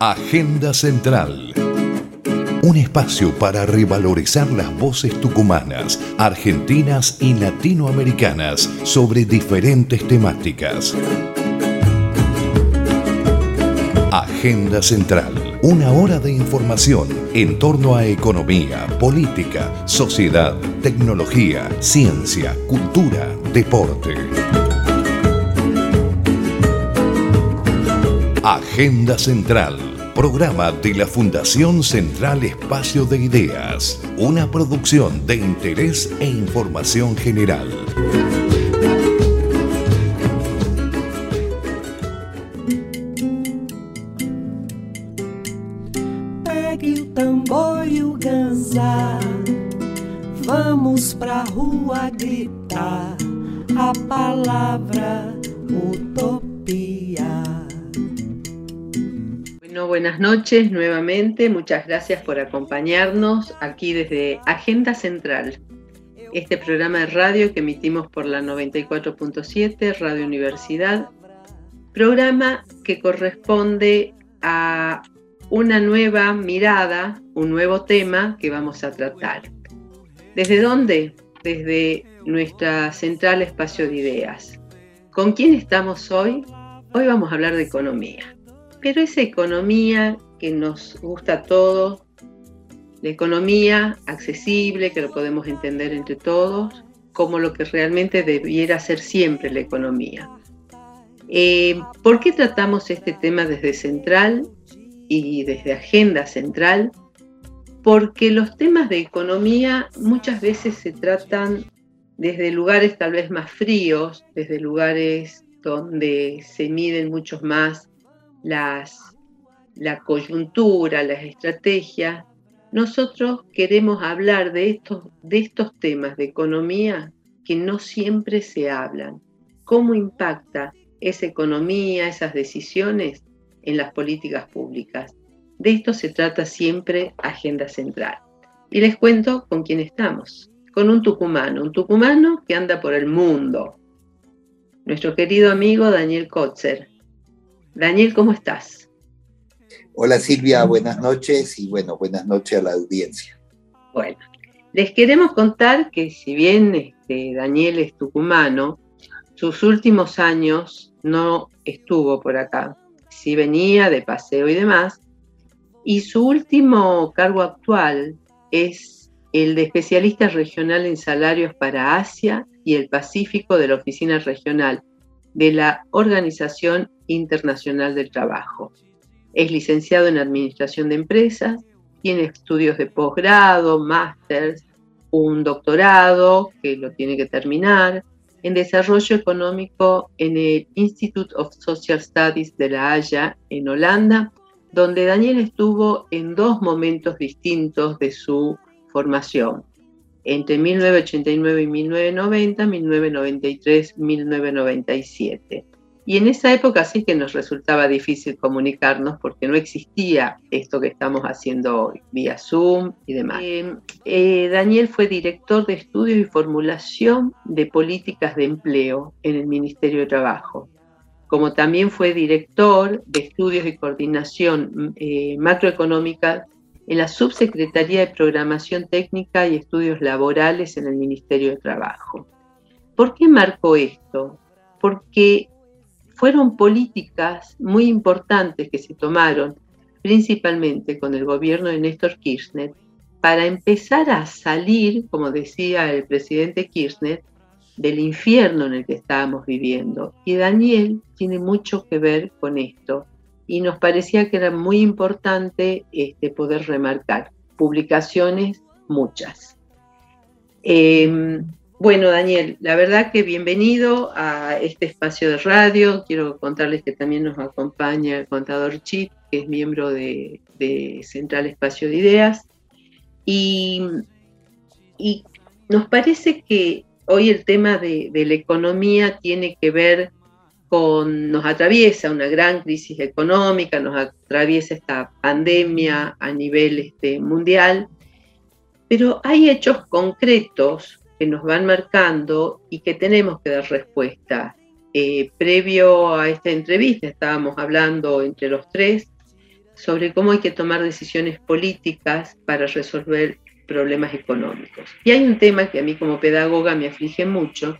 Agenda Central. Un espacio para revalorizar las voces tucumanas, argentinas y latinoamericanas sobre diferentes temáticas. Agenda Central. Una hora de información en torno a economía, política, sociedad, tecnología, ciencia, cultura, deporte. Agenda Central, programa de la Fundación Central Espacio de Ideas, una producción de interés e información general. Pegue o tambor e o ganzá, vamos pra rua gritar a palavra utopia. Buenas noches nuevamente. Muchas gracias por acompañarnos aquí desde Agenda Central, este programa de radio que emitimos por la 94.7 Radio Universidad, programa que corresponde a una nueva mirada, un nuevo tema que vamos a tratar. ¿Desde dónde? Desde nuestra central espacio de ideas. ¿Con quién estamos hoy? Hoy vamos a hablar de economía pero esa economía que nos gusta a todos, la economía accesible, que lo podemos entender entre todos, como lo que realmente debiera ser siempre la economía. Eh, ¿Por qué tratamos este tema desde Central y desde Agenda Central? Porque los temas de economía muchas veces se tratan desde lugares tal vez más fríos, desde lugares donde se miden muchos más las, la coyuntura, las estrategias, nosotros queremos hablar de estos, de estos temas de economía que no siempre se hablan. ¿Cómo impacta esa economía, esas decisiones en las políticas públicas? De esto se trata siempre Agenda Central. Y les cuento con quién estamos. Con un tucumano, un tucumano que anda por el mundo. Nuestro querido amigo Daniel Kotzer, Daniel, ¿cómo estás? Hola Silvia, buenas noches y bueno, buenas noches a la audiencia. Bueno, les queremos contar que si bien este, Daniel es tucumano, sus últimos años no estuvo por acá. Sí venía de paseo y demás. Y su último cargo actual es el de especialista regional en salarios para Asia y el Pacífico de la Oficina Regional de la Organización Internacional del Trabajo. Es licenciado en Administración de Empresas, tiene estudios de posgrado, máster, un doctorado que lo tiene que terminar, en Desarrollo Económico en el Institute of Social Studies de La Haya, en Holanda, donde Daniel estuvo en dos momentos distintos de su formación entre 1989 y 1990, 1993, 1997. Y en esa época sí que nos resultaba difícil comunicarnos porque no existía esto que estamos haciendo hoy, vía Zoom y demás. Eh, eh, Daniel fue director de estudios y formulación de políticas de empleo en el Ministerio de Trabajo, como también fue director de estudios y coordinación eh, macroeconómica en la Subsecretaría de Programación Técnica y Estudios Laborales en el Ministerio de Trabajo. ¿Por qué marcó esto? Porque fueron políticas muy importantes que se tomaron, principalmente con el gobierno de Néstor Kirchner, para empezar a salir, como decía el presidente Kirchner, del infierno en el que estábamos viviendo. Y Daniel tiene mucho que ver con esto y nos parecía que era muy importante este, poder remarcar. Publicaciones, muchas. Em, bueno, Daniel, la verdad que bienvenido a este espacio de radio. Quiero contarles que también nos acompaña el contador Chip, que es miembro de, Central Espacio de Ideas. Y, nos parece que hoy el tema de, de la economía tiene que ver nos atraviesa una gran crisis económica, nos atraviesa esta pandemia a nivel este, mundial, pero hay hechos concretos que nos van marcando y que tenemos que dar respuesta. Eh, previo a esta entrevista estábamos hablando entre los tres sobre cómo hay que tomar decisiones políticas para resolver problemas económicos. Y hay un tema que a mí como pedagoga me aflige mucho,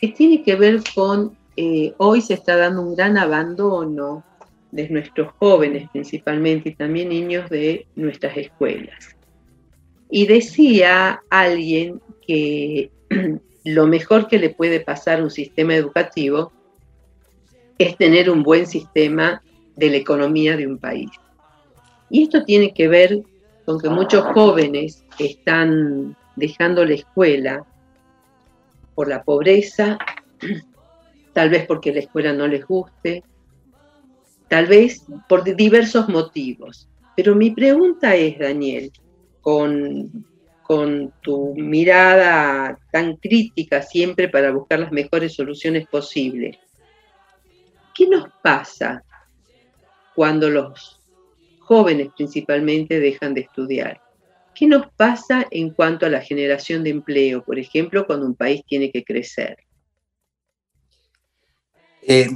que tiene que ver con, eh, hoy se está dando un gran abandono de nuestros jóvenes principalmente y también niños de nuestras escuelas. Y decía alguien que lo mejor que le puede pasar a un sistema educativo es tener un buen sistema de la economía de un país. Y esto tiene que ver con que muchos jóvenes están dejando la escuela por la pobreza, tal vez porque la escuela no les guste, tal vez por diversos motivos. Pero mi pregunta es, Daniel, con, con tu mirada tan crítica siempre para buscar las mejores soluciones posibles, ¿qué nos pasa cuando los jóvenes principalmente dejan de estudiar? ¿Qué nos pasa en cuanto a la generación de empleo, por ejemplo, cuando un país tiene que crecer? Eh,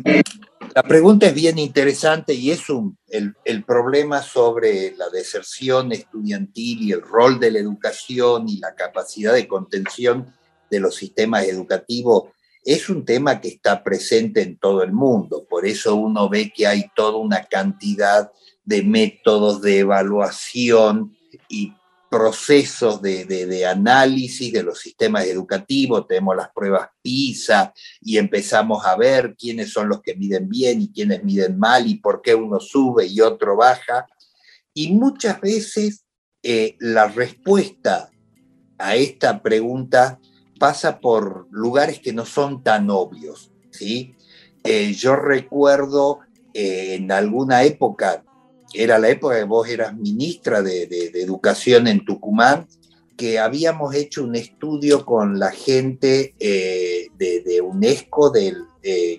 la pregunta es bien interesante y es un, el, el, problema sobre la deserción estudiantil y el rol de la educación y la capacidad de contención de los sistemas educativos es un tema que está presente en todo el mundo. Por eso uno ve que hay toda una cantidad de métodos de evaluación y procesos de, análisis de los sistemas educativos, tenemos las pruebas PISA y empezamos a ver quiénes son los que miden bien y quiénes miden mal y por qué uno sube y otro baja. Y muchas veces eh, la respuesta a esta pregunta pasa por lugares que no son tan obvios. ¿sí? Eh, yo recuerdo eh, en alguna época, era la época que vos eras ministra de, Educación en Tucumán, que habíamos hecho un estudio con la gente eh, de, UNESCO,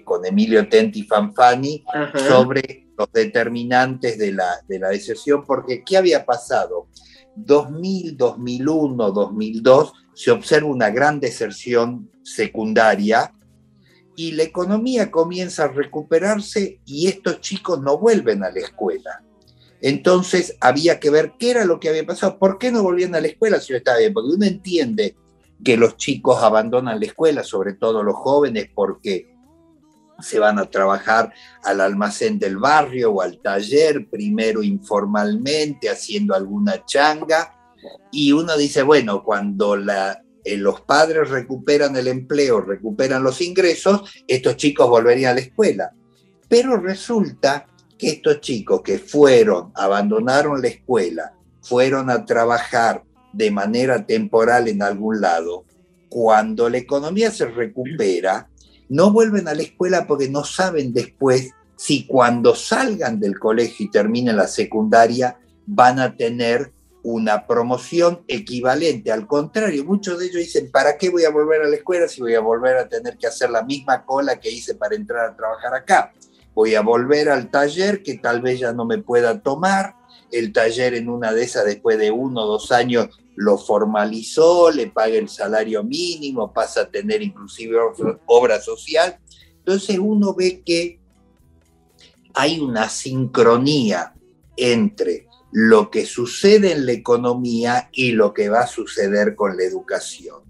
con Emilio Tenti Fanfani, sobre los determinantes de la, de la deserción, porque ¿qué había pasado? 2000, 2001, 2002, se observa una gran deserción secundaria y la economía comienza a recuperarse y estos chicos no vuelven a la escuela. Entonces había que ver qué era lo que había pasado, por qué no volvían a la escuela si no estaba bien, porque uno entiende que los chicos abandonan la escuela, sobre todo los jóvenes, porque se van a trabajar al almacén del barrio o al taller, primero informalmente, haciendo alguna changa, y uno dice, bueno, cuando eh, los padres recuperan el empleo, recuperan los ingresos, estos chicos volverían a la escuela. Pero resulta estos chicos que fueron, abandonaron la escuela, fueron a trabajar de manera temporal en algún lado, cuando la economía se recupera, no vuelven a la escuela porque no saben después si cuando salgan del colegio y terminen la secundaria van a tener una promoción equivalente. Al contrario, muchos de ellos dicen, ¿para qué voy a volver a la escuela si voy a volver a tener que hacer la misma cola que hice para entrar a trabajar acá? Voy a volver al taller que tal vez ya no me pueda tomar. El taller en una de esas, después de uno o dos años, lo formalizó, le paga el salario mínimo, pasa a tener inclusive obra social. Entonces uno ve que hay una sincronía entre lo que sucede en la economía y lo que va a suceder con la educación.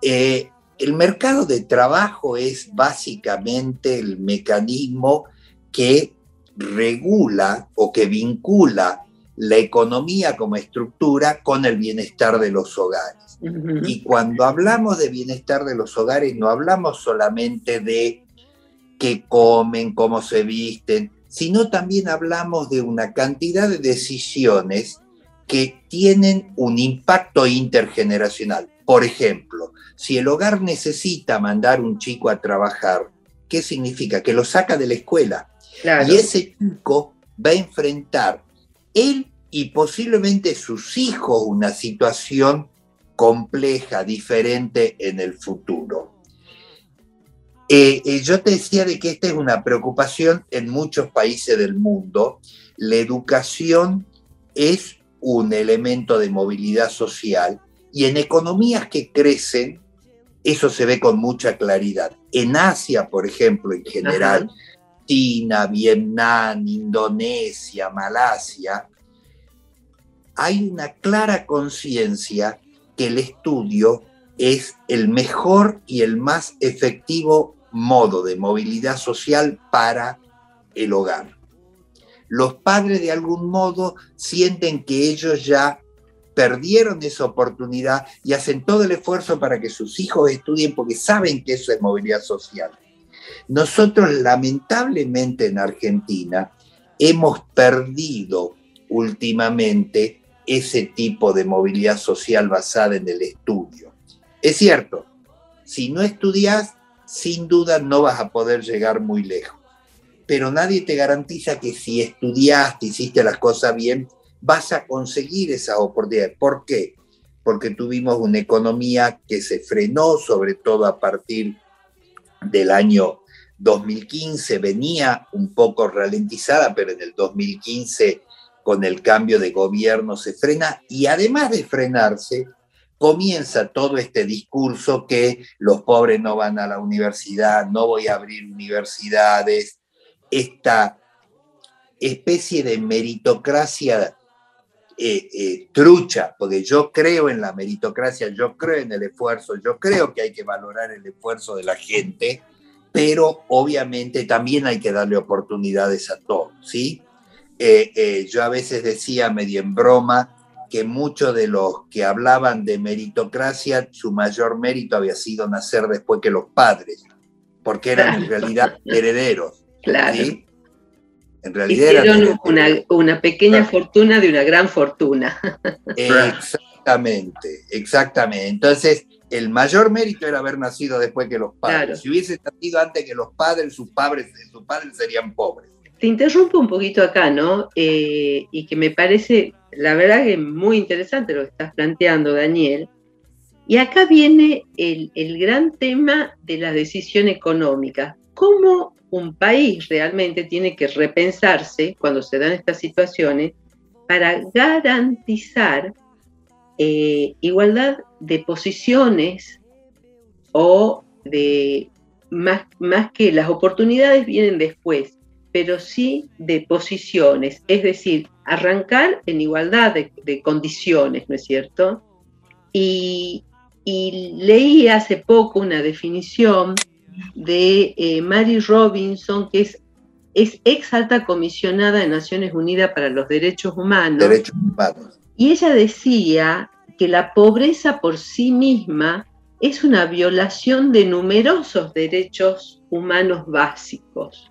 Eh, el mercado de trabajo es básicamente el mecanismo que regula o que vincula la economía como estructura con el bienestar de los hogares. Y cuando hablamos de bienestar de los hogares, no hablamos solamente de qué comen, cómo se visten, sino también hablamos de una cantidad de decisiones que tienen un impacto intergeneracional. Por ejemplo, si el hogar necesita mandar un chico a trabajar, ¿qué significa? Que lo saca de la escuela. Y ese chico va a enfrentar él y posiblemente sus hijos una situación compleja, diferente en el futuro. Eh, eh, yo te decía de que esta es una preocupación en muchos países del mundo. La educación es un elemento de movilidad social y en economías que crecen, eso se ve con mucha claridad. En Asia, por ejemplo, en general, China, Vietnam, Indonesia, Malasia, hay una clara conciencia que el estudio es el mejor y el más efectivo modo de movilidad social para el hogar. Los padres de algún modo sienten que ellos ya perdieron esa oportunidad y hacen todo el esfuerzo para que sus hijos estudien porque saben que eso es movilidad social. Nosotros lamentablemente en Argentina hemos perdido últimamente ese tipo de movilidad social basada en el estudio. Es cierto, si no estudias, sin duda no vas a poder llegar muy lejos, pero nadie te garantiza que si estudiaste, hiciste las cosas bien, vas a conseguir esa oportunidad. ¿Por qué? Porque tuvimos una economía que se frenó, sobre todo a partir del año 2015, venía un poco ralentizada, pero en el 2015 con el cambio de gobierno se frena y además de frenarse, comienza todo este discurso que los pobres no van a la universidad, no voy a abrir universidades, esta especie de meritocracia eh, eh, trucha, porque yo creo en la meritocracia, yo creo en el esfuerzo, yo creo que hay que valorar el esfuerzo de la gente, pero obviamente también hay que darle oportunidades a todos, ¿sí? Eh, yo a veces decía medio en broma que muchos de los que hablaban de meritocracia, su mayor mérito había sido nacer después que los padres, porque eran en realidad herederos. Claro. En realidad Hicieron una, una, pequeña fortuna de una gran fortuna. Exactamente, exactamente. Entonces, el mayor mérito era haber nacido después que los padres. Si hubiese nacido antes que los padres, sus padres, sus padres serían pobres. Te interrumpo un poquito acá, ¿no? Eh, y que me parece, la verdad que muy interesante lo que estás planteando, Daniel. Y acá viene el, el gran tema de la decisión económica. ¿Cómo un país realmente tiene que repensarse cuando se dan estas situaciones para garantizar eh, igualdad de posiciones o de más, más que las oportunidades vienen después, pero sí de posiciones, es decir, arrancar en igualdad de, condiciones, ¿no es cierto? Y, y leí hace poco una definición de eh, Mary Robinson, que es, es ex alta comisionada de Naciones Unidas para los Derechos Humanos. Derechos Humanos. Y ella decía que la pobreza por sí misma es una violación de numerosos derechos humanos básicos.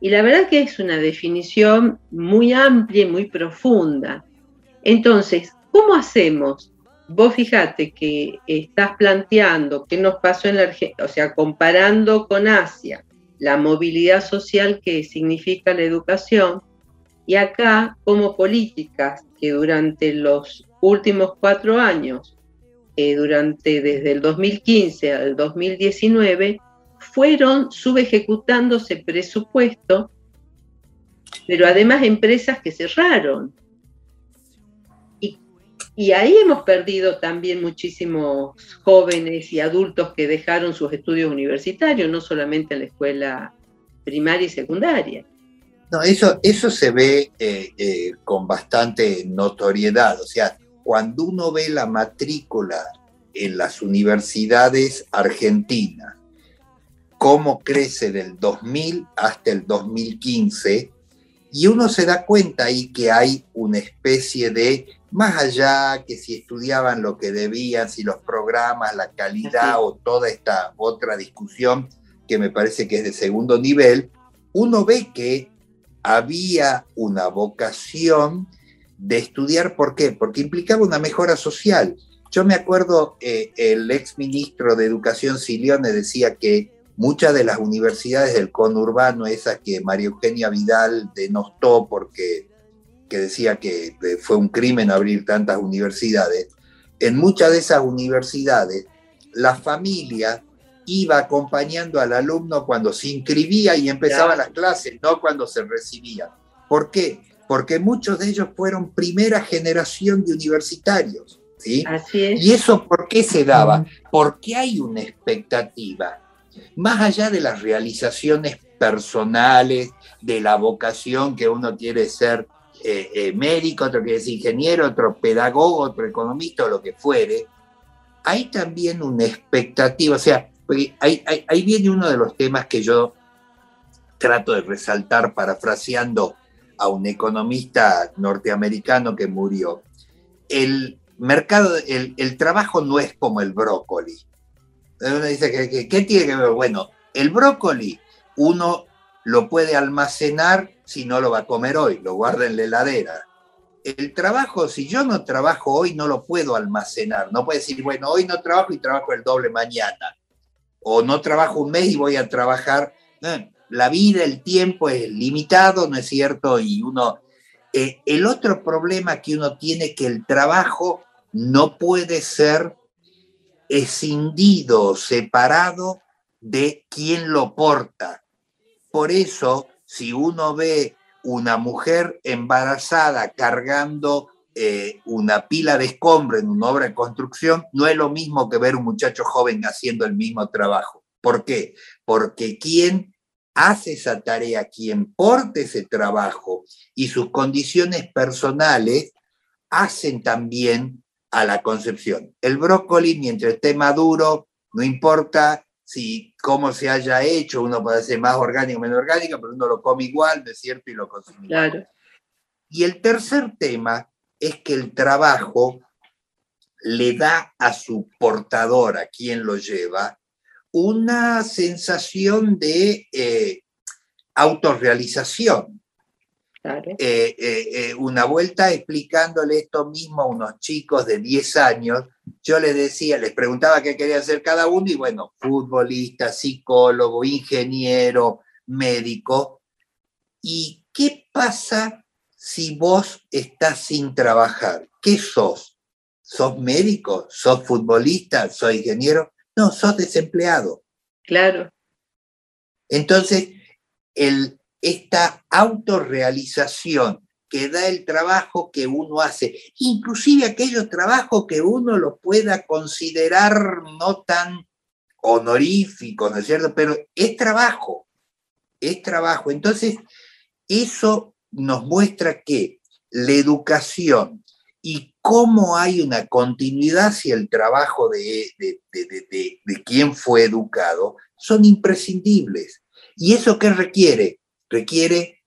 Y la verdad que es una definición muy amplia y muy profunda. Entonces, ¿cómo hacemos vos fíjate que estás planteando qué nos pasó en la Argentina, o sea, comparando con Asia, la movilidad social que significa la educación, y acá como políticas que durante los últimos cuatro años, eh, durante desde el 2015 al 2019, fueron subejecutándose presupuesto, pero además empresas que cerraron, y ahí hemos perdido también muchísimos jóvenes y adultos que dejaron sus estudios universitarios, no solamente en la escuela primaria y secundaria. No, eso, eso se ve eh, eh, con bastante notoriedad. O sea, cuando uno ve la matrícula en las universidades argentinas, cómo crece del 2000 hasta el 2015, y uno se da cuenta ahí que hay una especie de más allá que si estudiaban lo que debían, si los programas, la calidad o toda esta otra discusión que me parece que es de segundo nivel, uno ve que había una vocación de estudiar, ¿por qué? Porque implicaba una mejora social. Yo me acuerdo, eh, el ex ministro de Educación Silione decía que muchas de las universidades del conurbano, esas que María Eugenia Vidal denostó porque que decía que fue un crimen abrir tantas universidades, en muchas de esas universidades la familia iba acompañando al alumno cuando se inscribía y empezaba las clases, no cuando se recibía. ¿Por qué? Porque muchos de ellos fueron primera generación de universitarios. ¿sí? Así es. ¿Y eso por qué se daba? Porque hay una expectativa más allá de las realizaciones personales, de la vocación que uno quiere ser eh, eh, médico, otro quiere ser ingeniero, otro pedagogo, otro economista o lo que fuere, hay también una expectativa, o sea, ahí, ahí viene uno de los temas que yo trato de resaltar parafraseando a un economista norteamericano que murió. El mercado, el, trabajo no es como el brócoli. Uno dice, ¿qué, ¿qué tiene que ver? Bueno, el brócoli uno lo puede almacenar si no lo va a comer hoy, lo guarda en la heladera. El trabajo, si yo no trabajo hoy, no lo puedo almacenar. No puedo decir, bueno, hoy no trabajo y trabajo el doble mañana. O no trabajo un mes y voy a trabajar. la vida, el tiempo es limitado, ¿no es cierto? Y uno... Eh, el otro problema que uno tiene que el trabajo no puede ser escindido, separado de quien lo porta. Por eso, si uno ve una mujer embarazada cargando eh, una pila de escombro en una obra de construcción, no es lo mismo que ver un muchacho joven haciendo el mismo trabajo. ¿Por qué? Porque quien hace esa tarea, quien porte ese trabajo y sus condiciones personales hacen también a la concepción. El brócoli, mientras esté maduro, no importa si cómo se haya hecho, uno puede ser más orgánico o menos orgánico, pero uno lo come igual, ¿no es cierto? Y lo consume claro. Y el tercer tema es que el trabajo le da a su portador, a quien lo lleva, una sensación de eh, autorrealización. Eh, eh, eh, una vuelta explicándole esto mismo a unos chicos de 10 años, yo les decía, les preguntaba qué quería hacer cada uno y bueno, futbolista, psicólogo, ingeniero, médico. ¿Y qué pasa si vos estás sin trabajar? ¿Qué sos? ¿Sos médico? ¿Sos futbolista? ¿Sos ingeniero? No, sos desempleado. Claro. Entonces, el, esta autorrealización que da el trabajo que uno hace, inclusive aquellos trabajos que uno lo pueda considerar no tan honoríficos, ¿no es cierto? Pero es trabajo, es trabajo. Entonces, eso nos muestra que la educación y cómo hay una continuidad hacia el trabajo de, de, de, de quien fue educado son imprescindibles. ¿Y eso qué requiere? requiere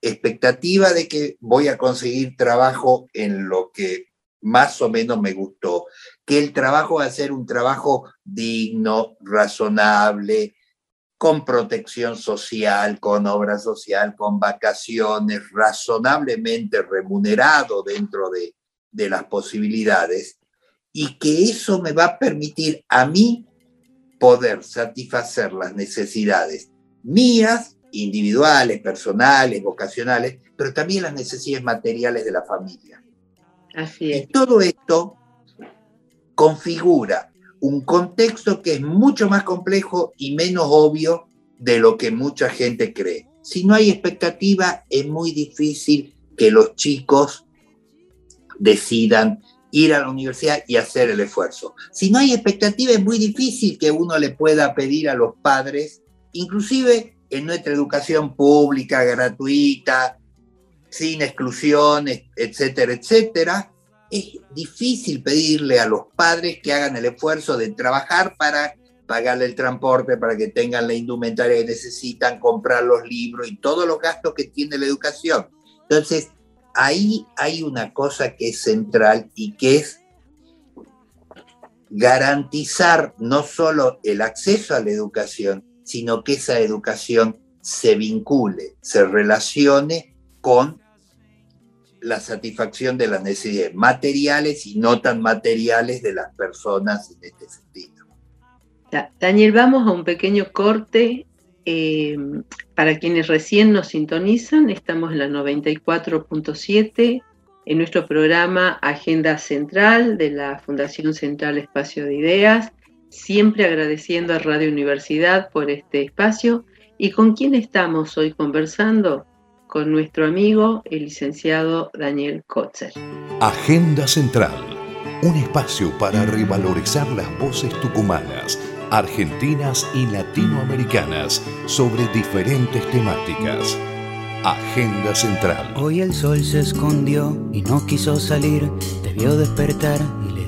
expectativa de que voy a conseguir trabajo en lo que más o menos me gustó, que el trabajo va a ser un trabajo digno, razonable, con protección social, con obra social, con vacaciones, razonablemente remunerado dentro de, de las posibilidades, y que eso me va a permitir a mí poder satisfacer las necesidades mías individuales, personales, vocacionales, pero también las necesidades materiales de la familia. Así es. Y todo esto configura un contexto que es mucho más complejo y menos obvio de lo que mucha gente cree. Si no hay expectativa, es muy difícil que los chicos decidan ir a la universidad y hacer el esfuerzo. Si no hay expectativa, es muy difícil que uno le pueda pedir a los padres, inclusive en nuestra educación pública, gratuita, sin exclusiones, etcétera, etcétera, es difícil pedirle a los padres que hagan el esfuerzo de trabajar para pagarle el transporte, para que tengan la indumentaria que necesitan, comprar los libros y todos los gastos que tiene la educación. Entonces, ahí hay una cosa que es central y que es garantizar no solo el acceso a la educación, sino que esa educación se vincule, se relacione con la satisfacción de las necesidades materiales y no tan materiales de las personas en este sentido. Daniel, vamos a un pequeño corte. Eh, para quienes recién nos sintonizan, estamos en la 94.7 en nuestro programa Agenda Central de la Fundación Central Espacio de Ideas siempre agradeciendo a Radio Universidad por este espacio. ¿Y con quién estamos hoy conversando? Con nuestro amigo, el licenciado Daniel Kotzer. Agenda Central, un espacio para revalorizar las voces tucumanas argentinas y latinoamericanas sobre diferentes temáticas. Agenda Central. Hoy el sol se escondió y no quiso salir, te vio despertar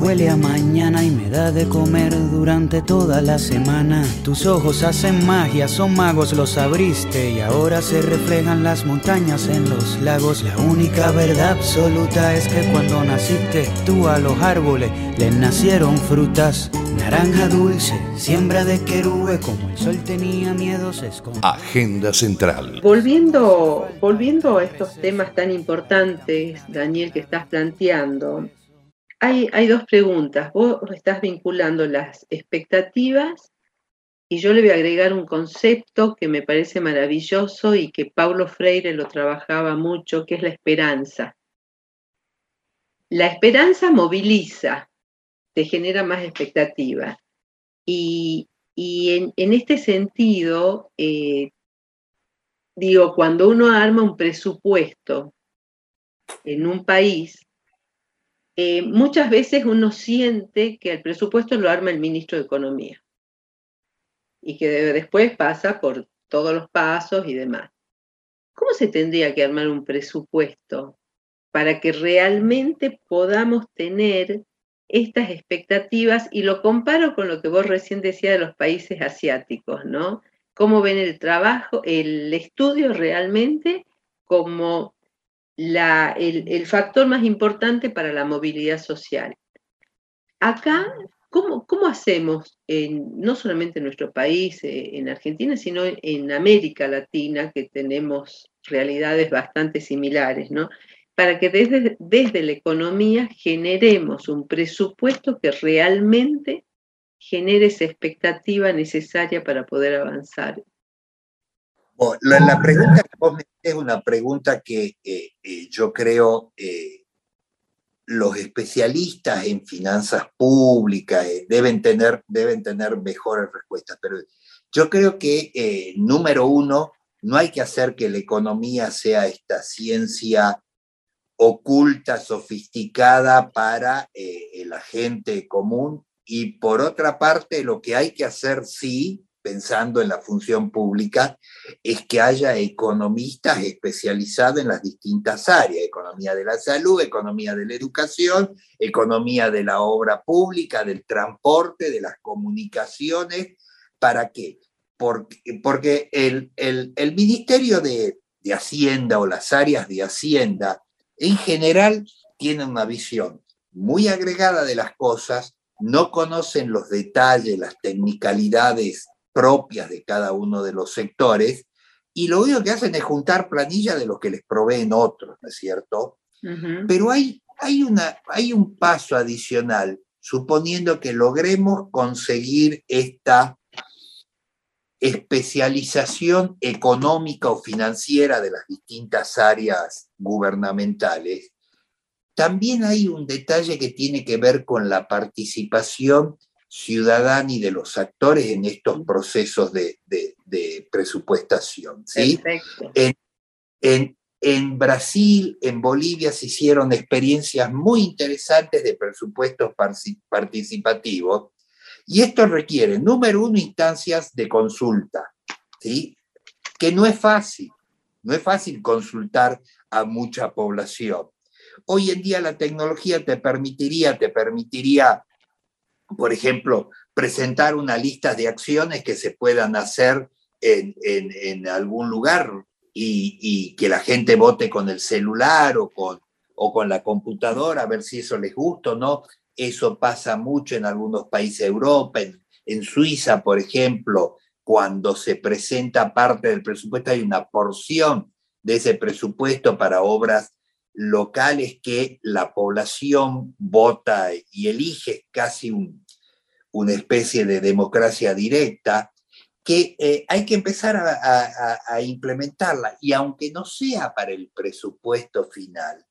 Huele a mañana y me da de comer durante toda la semana. Tus ojos hacen magia, son magos, los abriste y ahora se reflejan las montañas en los lagos. La única verdad absoluta es que cuando naciste tú a los árboles les nacieron frutas. Naranja dulce, siembra de querube, como el sol tenía miedo se esconde. Agenda Central. Volviendo, volviendo a estos temas tan importantes, Daniel, que estás planteando, hay, dos preguntas. Vos estás vinculando las expectativas y yo le voy a agregar un concepto que me parece maravilloso y que Paulo Freire lo trabajaba mucho, que es la esperanza. La esperanza moviliza, te genera más expectativa. Y, en, este sentido, eh, digo, cuando uno arma un presupuesto en un país, eh, muchas veces uno siente que el presupuesto lo arma el ministro de Economía y que después pasa por todos los pasos y demás. ¿Cómo se tendría que armar un presupuesto para que realmente podamos tener estas expectativas? Y lo comparo con lo que vos recién decías de los países asiáticos, ¿no? ¿Cómo ven el trabajo, el estudio realmente como el, factor más importante para la movilidad social. Acá, ¿cómo, hacemos, no solamente en nuestro país, eh, en Argentina, sino en América Latina, que tenemos realidades bastante similares, ¿no? Para que desde, desde la economía generemos un presupuesto que realmente genere esa expectativa necesaria para poder avanzar la, pregunta que vos me es una pregunta que eh, eh, yo creo eh, los especialistas en finanzas públicas deben, tener, deben tener mejores respuestas, pero yo creo que, número uno, no hay que hacer que la economía sea esta ciencia oculta, sofisticada para la gente común. Y por otra parte, lo que hay que hacer sí pensando en la función pública, es que haya economistas especializados en las distintas áreas, economía de la salud, economía de la educación, economía de la obra pública, del transporte, de las comunicaciones. ¿Para qué? Porque, porque el, el, Ministerio de, de Hacienda o las áreas de Hacienda en general tienen una visión muy agregada de las cosas, no conocen los detalles, las tecnicalidades propias de cada uno de los sectores, y lo único que hacen es juntar planilla de lo que les proveen otros, ¿no es cierto? Pero hay, hay, una, hay un paso adicional, suponiendo que logremos conseguir esta especialización económica o financiera de las distintas áreas gubernamentales, también hay un detalle que tiene que ver con la participación y de los actores en estos procesos de, presupuestación. ¿sí? En, en, Brasil, en Bolivia se hicieron experiencias muy interesantes de presupuestos participativos y esto requiere, número uno, instancias de consulta, ¿sí? que no es fácil, no es fácil consultar a mucha población. Hoy en día la tecnología te permitiría, te permitiría por ejemplo, presentar una lista de acciones que se puedan hacer en, algún lugar y, que la gente vote con el celular o con, o con la computadora a ver si eso les gusta o no. Eso pasa mucho en algunos países de Europa, en, en Suiza, por ejemplo, cuando se presenta parte del presupuesto, hay una porción de ese presupuesto para obras locales que la población vota y elige casi una especie de democracia directa que eh, hay que empezar a, implementarla. Y aunque no sea para el presupuesto final,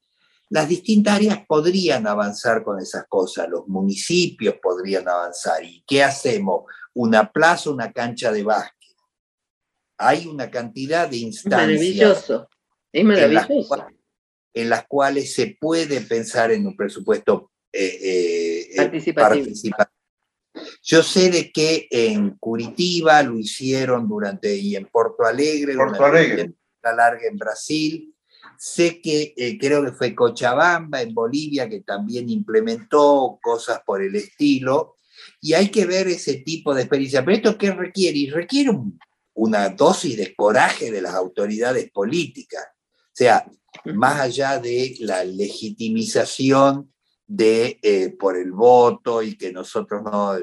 las distintas áreas podrían avanzar con esas cosas, los municipios podrían avanzar. ¿Y qué hacemos? Una plaza, una cancha de básquet. Hay una cantidad de instancias. Maravilloso. Es maravilloso. En las, cuales se puede pensar en un presupuesto eh, eh, participativo. Yo sé de que en Curitiba lo hicieron durante, y en Porto Alegre, Porto Alegre. la larga en Brasil. Sé que eh, creo que fue Cochabamba en Bolivia que también implementó cosas por el estilo. Y hay que ver ese tipo de experiencia. Pero esto qué requiere? Y requiere una dosis de coraje de las autoridades políticas. O sea, más allá de la legitimización de eh, por el voto y que nosotros no,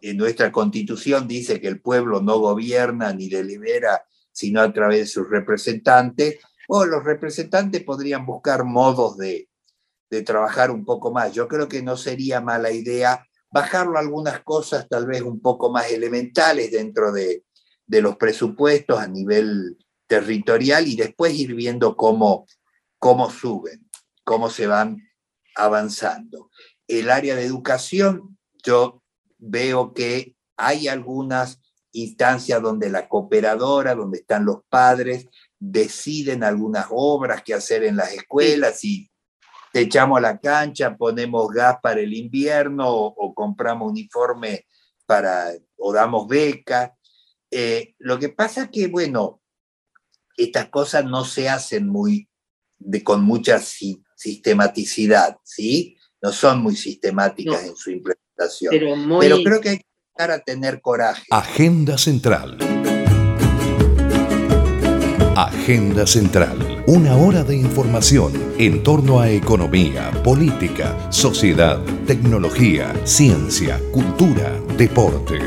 en nuestra constitución dice que el pueblo no gobierna ni delibera sino a través de sus representantes, o los representantes podrían buscar modos de, de trabajar un poco más. Yo creo que no sería mala idea bajarlo a algunas cosas tal vez un poco más elementales dentro de, de los presupuestos a nivel territorial y después ir viendo cómo, cómo suben, cómo se van avanzando. El área de educación, yo veo que hay algunas instancias donde la cooperadora, donde están los padres, deciden algunas obras que hacer en las escuelas y te echamos a la cancha, ponemos gas para el invierno o, compramos uniforme para, o damos becas. Eh, lo que pasa es que, bueno, estas cosas no se hacen muy, de, con mucha sistematicidad, ¿sí? No son muy sistemáticas en su implementación. Pero, creo que hay que empezar a tener coraje. Agenda Central. Agenda Central. Una hora de información en torno a economía, política, sociedad, tecnología, ciencia, cultura, deporte.